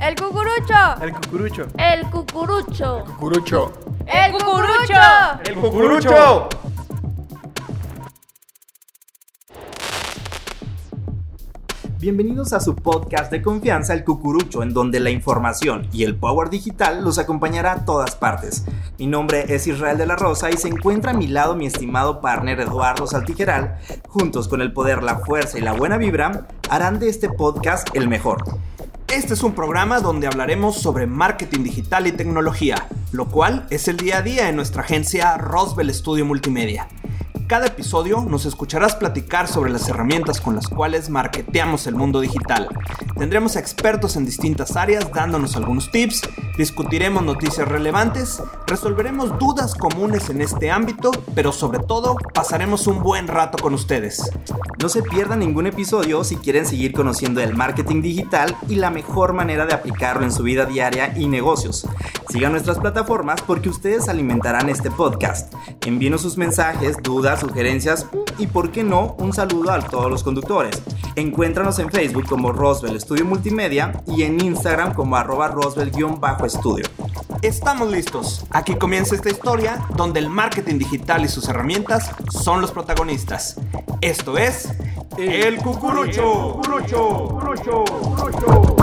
El cucurucho. El cucurucho. El cucurucho. Cucurucho. El cucurucho. El cucurucho. Bienvenidos a su podcast de confianza El Cucurucho, en donde la información y el power digital los acompañará a todas partes. Mi nombre es Israel de la Rosa y se encuentra a mi lado mi estimado partner Eduardo Saltijeral. Juntos con el poder, la fuerza y la buena vibra, harán de este podcast el mejor. Este es un programa donde hablaremos sobre marketing digital y tecnología, lo cual es el día a día en nuestra agencia Roswell Studio Multimedia. Cada episodio nos escucharás platicar sobre las herramientas con las cuales marketeamos el mundo digital. Tendremos expertos en distintas áreas dándonos algunos tips, discutiremos noticias relevantes, resolveremos dudas comunes en este ámbito, pero sobre todo pasaremos un buen rato con ustedes. No se pierdan ningún episodio si quieren seguir conociendo el marketing digital y la mejor manera de aplicarlo en su vida diaria y negocios. Sigan nuestras plataformas porque ustedes alimentarán este podcast. Envíenos sus mensajes, dudas, sugerencias y, por qué no, un saludo a todos los conductores. Encuéntranos en Facebook como Roswell Studio Multimedia y en Instagram como arroba Roswell-estudio. Estamos listos. Aquí comienza esta historia donde el marketing digital y sus herramientas son los protagonistas. Esto es El Cucurucho. Cucurucho. Cucurucho. Cucurucho.